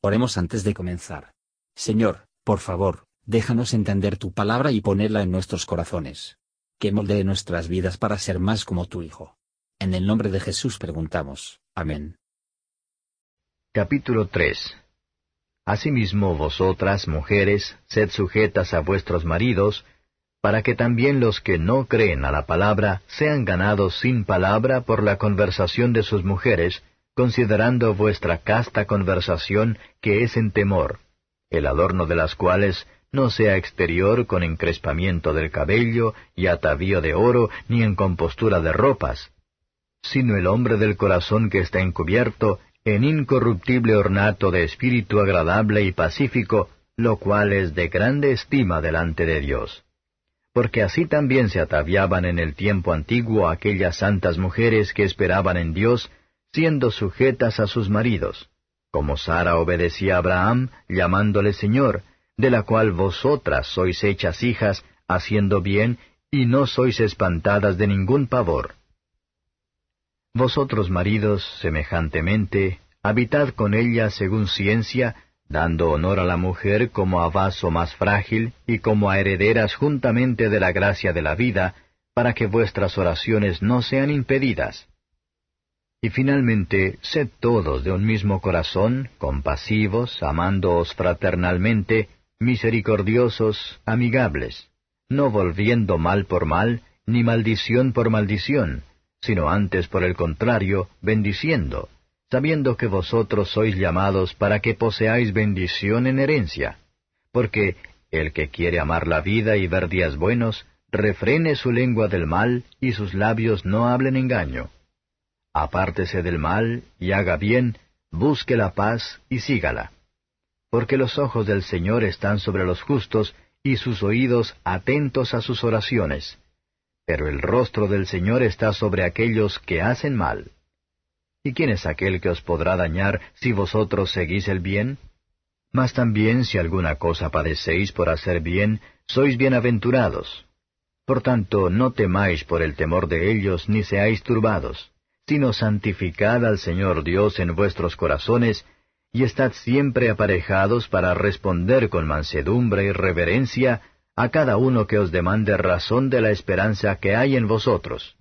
Oremos antes de comenzar. Señor, por favor, déjanos entender tu palabra y ponerla en nuestros corazones. Que moldee nuestras vidas para ser más como tu Hijo. En el nombre de Jesús preguntamos. Amén. Capítulo 3 Asimismo vosotras, mujeres, sed sujetas a vuestros maridos, para que también los que no creen a la palabra sean ganados sin palabra por la conversación de sus mujeres, considerando vuestra casta conversación que es en temor, el adorno de las cuales no sea exterior con encrespamiento del cabello y atavío de oro ni en compostura de ropas, sino el hombre del corazón que está encubierto en incorruptible ornato de espíritu agradable y pacífico, lo cual es de grande estima delante de Dios. Porque así también se ataviaban en el tiempo antiguo aquellas santas mujeres que esperaban en Dios, siendo sujetas a sus maridos, como Sara obedecía a Abraham, llamándole Señor, de la cual vosotras sois hechas hijas, haciendo bien, y no sois espantadas de ningún pavor. Vosotros maridos, semejantemente, habitad con ella según ciencia, dando honor a la mujer como a vaso más frágil y como a herederas juntamente de la gracia de la vida, para que vuestras oraciones no sean impedidas. Y finalmente, sed todos de un mismo corazón, compasivos, amándoos fraternalmente, misericordiosos, amigables, no volviendo mal por mal, ni maldición por maldición, sino antes por el contrario, bendiciendo, sabiendo que vosotros sois llamados para que poseáis bendición en herencia. Porque el que quiere amar la vida y ver días buenos, refrene su lengua del mal y sus labios no hablen engaño apártese del mal y haga bien, busque la paz y sígala. Porque los ojos del Señor están sobre los justos y sus oídos atentos a sus oraciones. Pero el rostro del Señor está sobre aquellos que hacen mal. ¿Y quién es aquel que os podrá dañar si vosotros seguís el bien? Mas también si alguna cosa padecéis por hacer bien, sois bienaventurados. Por tanto, no temáis por el temor de ellos, ni seáis turbados sino santificad al Señor Dios en vuestros corazones, y estad siempre aparejados para responder con mansedumbre y reverencia a cada uno que os demande razón de la esperanza que hay en vosotros,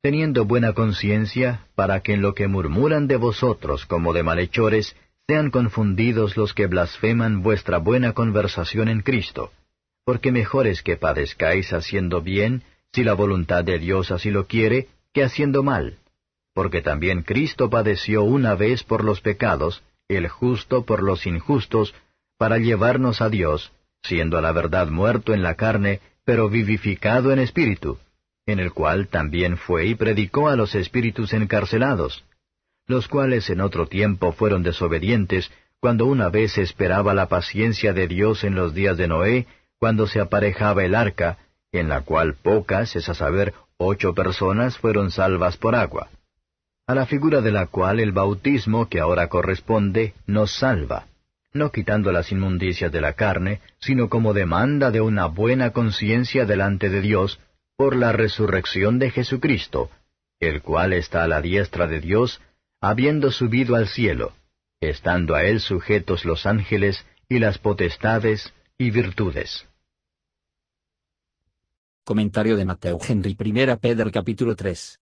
teniendo buena conciencia, para que en lo que murmuran de vosotros como de malhechores, sean confundidos los que blasfeman vuestra buena conversación en Cristo, porque mejor es que padezcáis haciendo bien, si la voluntad de Dios así lo quiere, que haciendo mal porque también Cristo padeció una vez por los pecados, el justo por los injustos, para llevarnos a Dios, siendo a la verdad muerto en la carne, pero vivificado en espíritu, en el cual también fue y predicó a los espíritus encarcelados, los cuales en otro tiempo fueron desobedientes, cuando una vez esperaba la paciencia de Dios en los días de Noé, cuando se aparejaba el arca, en la cual pocas, es a saber, ocho personas fueron salvas por agua a la figura de la cual el bautismo que ahora corresponde nos salva, no quitando las inmundicias de la carne, sino como demanda de una buena conciencia delante de Dios por la resurrección de Jesucristo, el cual está a la diestra de Dios, habiendo subido al cielo, estando a él sujetos los ángeles y las potestades y virtudes. Comentario de Mateo Henry I Pedro capítulo 3.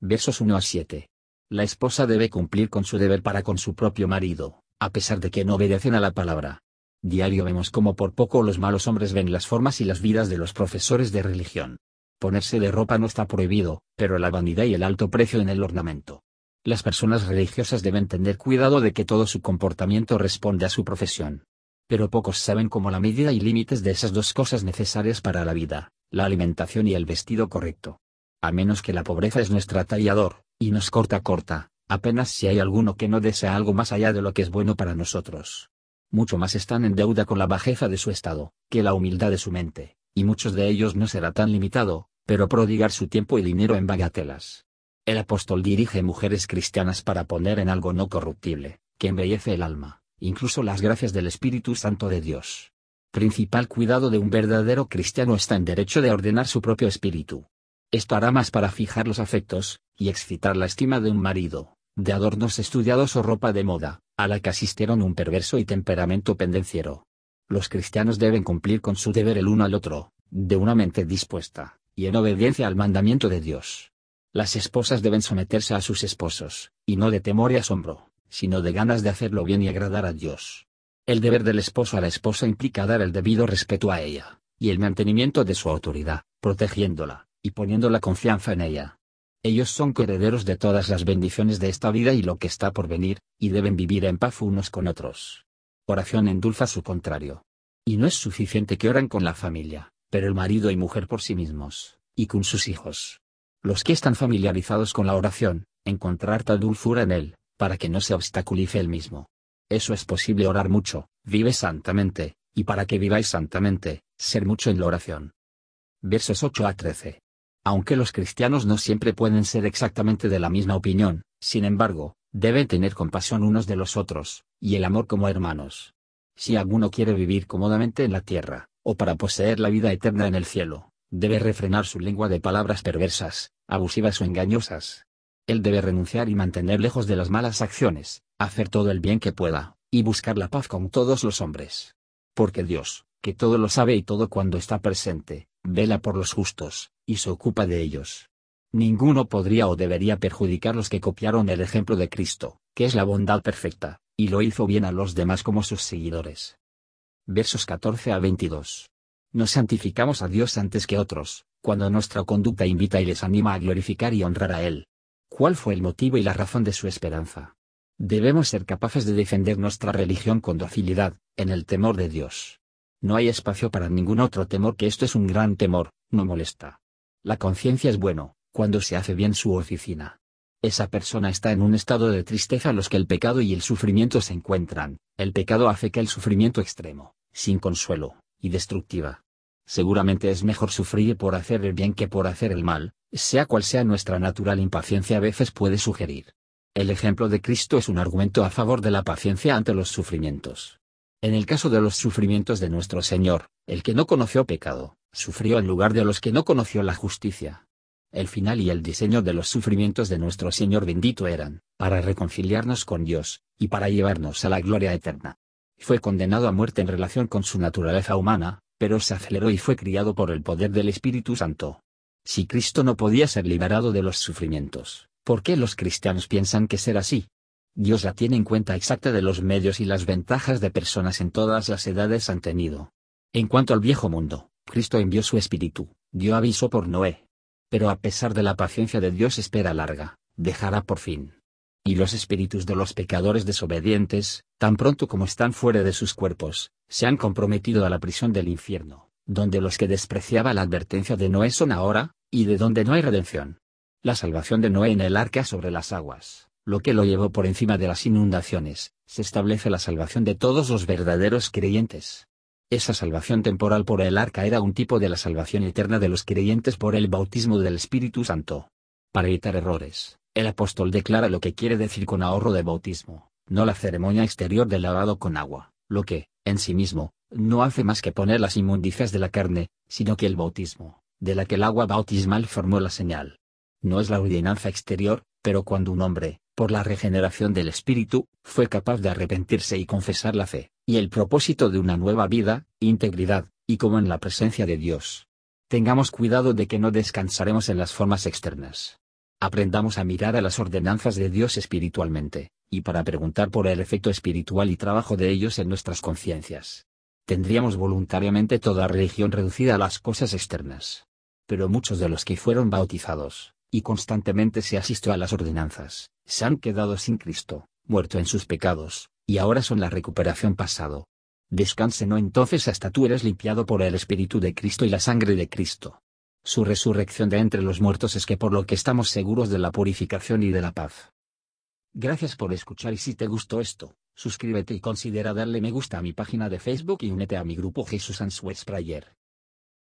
Versos 1 a 7 la esposa debe cumplir con su deber para con su propio marido, a pesar de que no obedecen a la palabra. Diario vemos como por poco los malos hombres ven las formas y las vidas de los profesores de religión. Ponerse de ropa no está prohibido, pero la vanidad y el alto precio en el ornamento. Las personas religiosas deben tener cuidado de que todo su comportamiento responde a su profesión. Pero pocos saben cómo la medida y límites de esas dos cosas necesarias para la vida, la alimentación y el vestido correcto. A menos que la pobreza es nuestra tallador, y nos corta corta, apenas si hay alguno que no desea algo más allá de lo que es bueno para nosotros. Mucho más están en deuda con la bajeza de su estado, que la humildad de su mente, y muchos de ellos no será tan limitado, pero prodigar su tiempo y dinero en bagatelas. El apóstol dirige mujeres cristianas para poner en algo no corruptible, que embellece el alma, incluso las gracias del Espíritu Santo de Dios. Principal cuidado de un verdadero cristiano está en derecho de ordenar su propio espíritu, esto hará más para fijar los afectos, y excitar la estima de un marido, de adornos estudiados o ropa de moda, a la que asistieron un perverso y temperamento pendenciero. Los cristianos deben cumplir con su deber el uno al otro, de una mente dispuesta, y en obediencia al mandamiento de Dios. Las esposas deben someterse a sus esposos, y no de temor y asombro, sino de ganas de hacerlo bien y agradar a Dios. El deber del esposo a la esposa implica dar el debido respeto a ella, y el mantenimiento de su autoridad, protegiéndola, y poniendo la confianza en ella. Ellos son coherederos de todas las bendiciones de esta vida y lo que está por venir, y deben vivir en paz unos con otros. Oración endulza su contrario. Y no es suficiente que oran con la familia, pero el marido y mujer por sí mismos, y con sus hijos. Los que están familiarizados con la oración, encontrar tal dulzura en él, para que no se obstaculice el mismo. Eso es posible orar mucho, vive santamente, y para que viváis santamente, ser mucho en la oración. Versos 8 a 13. Aunque los cristianos no siempre pueden ser exactamente de la misma opinión, sin embargo, deben tener compasión unos de los otros, y el amor como hermanos. Si alguno quiere vivir cómodamente en la tierra, o para poseer la vida eterna en el cielo, debe refrenar su lengua de palabras perversas, abusivas o engañosas. Él debe renunciar y mantener lejos de las malas acciones, hacer todo el bien que pueda, y buscar la paz con todos los hombres. Porque Dios, que todo lo sabe y todo cuando está presente, vela por los justos, y se ocupa de ellos. Ninguno podría o debería perjudicar los que copiaron el ejemplo de Cristo, que es la bondad perfecta, y lo hizo bien a los demás como sus seguidores. Versos 14 a 22. Nos santificamos a Dios antes que otros, cuando nuestra conducta invita y les anima a glorificar y honrar a Él. ¿Cuál fue el motivo y la razón de su esperanza? Debemos ser capaces de defender nuestra religión con docilidad, en el temor de Dios. No hay espacio para ningún otro temor que esto es un gran temor, no molesta. La conciencia es bueno, cuando se hace bien su oficina. Esa persona está en un estado de tristeza a los que el pecado y el sufrimiento se encuentran, el pecado hace que el sufrimiento extremo, sin consuelo, y destructiva. Seguramente es mejor sufrir por hacer el bien que por hacer el mal, sea cual sea nuestra natural impaciencia a veces puede sugerir. El ejemplo de Cristo es un argumento a favor de la paciencia ante los sufrimientos. En el caso de los sufrimientos de nuestro Señor, el que no conoció pecado, sufrió en lugar de los que no conoció la justicia. El final y el diseño de los sufrimientos de nuestro Señor bendito eran, para reconciliarnos con Dios, y para llevarnos a la gloria eterna. Fue condenado a muerte en relación con su naturaleza humana, pero se aceleró y fue criado por el poder del Espíritu Santo. Si Cristo no podía ser liberado de los sufrimientos, ¿por qué los cristianos piensan que ser así? Dios la tiene en cuenta exacta de los medios y las ventajas de personas en todas las edades han tenido. En cuanto al viejo mundo, Cristo envió su espíritu, dio aviso por Noé. Pero a pesar de la paciencia de Dios espera larga, dejará por fin. Y los espíritus de los pecadores desobedientes, tan pronto como están fuera de sus cuerpos, se han comprometido a la prisión del infierno, donde los que despreciaba la advertencia de Noé son ahora, y de donde no hay redención. La salvación de Noé en el arca sobre las aguas, lo que lo llevó por encima de las inundaciones, se establece la salvación de todos los verdaderos creyentes. Esa salvación temporal por el arca era un tipo de la salvación eterna de los creyentes por el bautismo del Espíritu Santo. Para evitar errores, el apóstol declara lo que quiere decir con ahorro de bautismo, no la ceremonia exterior del lavado con agua, lo que, en sí mismo, no hace más que poner las inmundicias de la carne, sino que el bautismo, de la que el agua bautismal formó la señal. No es la ordenanza exterior, pero cuando un hombre, por la regeneración del Espíritu, fue capaz de arrepentirse y confesar la fe, y el propósito de una nueva vida, integridad, y como en la presencia de Dios. Tengamos cuidado de que no descansaremos en las formas externas. Aprendamos a mirar a las ordenanzas de Dios espiritualmente, y para preguntar por el efecto espiritual y trabajo de ellos en nuestras conciencias. Tendríamos voluntariamente toda religión reducida a las cosas externas. Pero muchos de los que fueron bautizados, y constantemente se asistió a las ordenanzas, se han quedado sin Cristo, muerto en sus pecados, y ahora son la recuperación pasado. Descanse no entonces hasta tú eres limpiado por el Espíritu de Cristo y la sangre de Cristo. Su resurrección de entre los muertos es que por lo que estamos seguros de la purificación y de la paz. Gracias por escuchar y si te gustó esto, suscríbete y considera darle me gusta a mi página de Facebook y únete a mi grupo Jesús Answers Prayer.